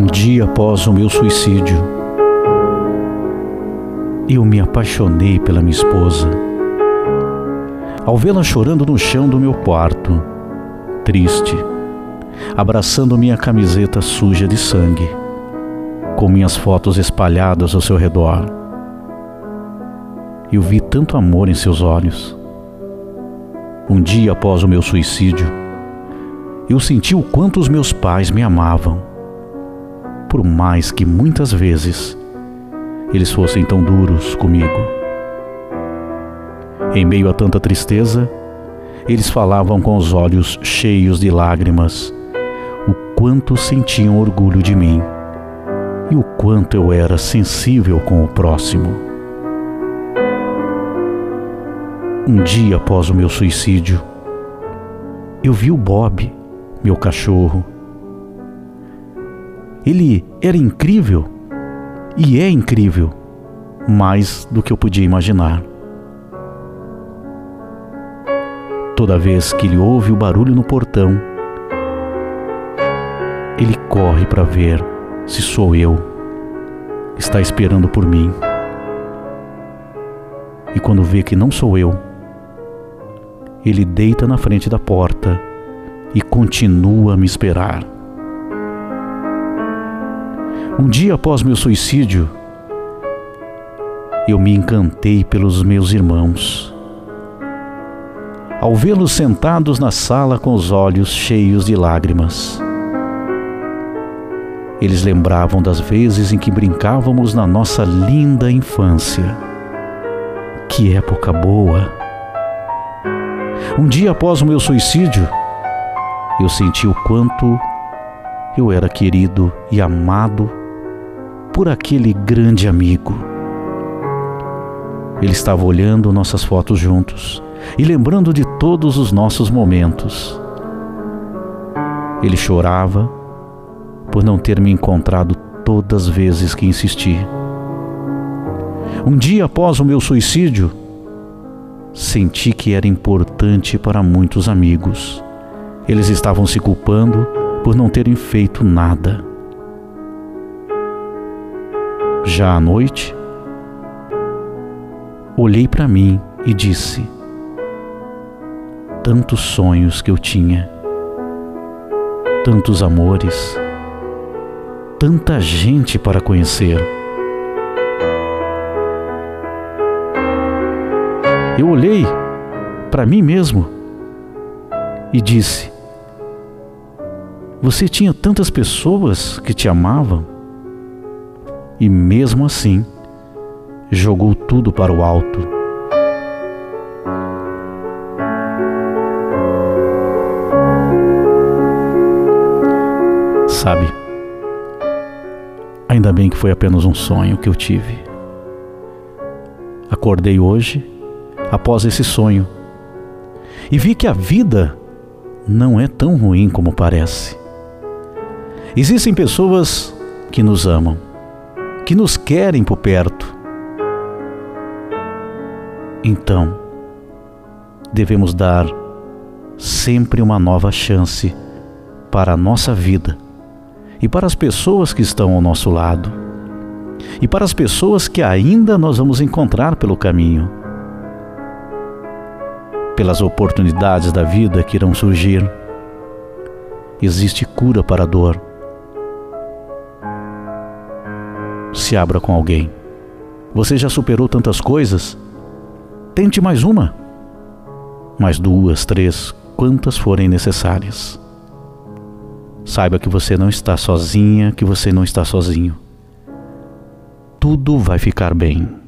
dia após o meu suicídio, eu me apaixonei pela minha esposa. Ao vê-la chorando no chão do meu quarto, triste, abraçando minha camiseta suja de sangue, com minhas fotos espalhadas ao seu redor, eu vi tanto amor em seus olhos. Um dia após o meu suicídio, eu senti o quanto os meus pais me amavam, por mais que muitas vezes eles fossem tão duros comigo. Em meio a tanta tristeza, eles falavam com os olhos cheios de lágrimas o quanto sentiam orgulho de mim e o quanto eu era sensível com o próximo. Um dia após o meu suicídio, eu vi o Bob, meu cachorro. Ele era incrível e é incrível, mais do que eu podia imaginar. Toda vez que ele ouve o barulho no portão, ele corre para ver se sou eu. Está esperando por mim. E quando vê que não sou eu, ele deita na frente da porta e continua a me esperar. Um dia após meu suicídio, eu me encantei pelos meus irmãos. Ao vê-los sentados na sala com os olhos cheios de lágrimas, eles lembravam das vezes em que brincávamos na nossa linda infância. Que época boa! Um dia após o meu suicídio, eu senti o quanto eu era querido e amado por aquele grande amigo. Ele estava olhando nossas fotos juntos e lembrando de todos os nossos momentos. Ele chorava por não ter me encontrado todas as vezes que insisti. Um dia após o meu suicídio, senti que era importante para muitos amigos. Eles estavam se culpando por não terem feito nada. Já à noite, olhei para mim e disse: Tantos sonhos que eu tinha, tantos amores, tanta gente para conhecer. Eu olhei para mim mesmo e disse: Você tinha tantas pessoas que te amavam e mesmo assim jogou tudo para o alto. Sabe, ainda bem que foi apenas um sonho que eu tive. Acordei hoje após esse sonho e vi que a vida não é tão ruim como parece. Existem pessoas que nos amam que nos querem por perto. Então, devemos dar sempre uma nova chance para a nossa vida e para as pessoas que estão ao nosso lado e para as pessoas que ainda nós vamos encontrar pelo caminho. Pelas oportunidades da vida que irão surgir, existe cura para a dor se abra com alguém. Você já superou tantas coisas? Tente mais uma, mais duas, três, quantas forem necessárias. Saiba que você não está sozinha, que você não está sozinho. Tudo vai ficar bem.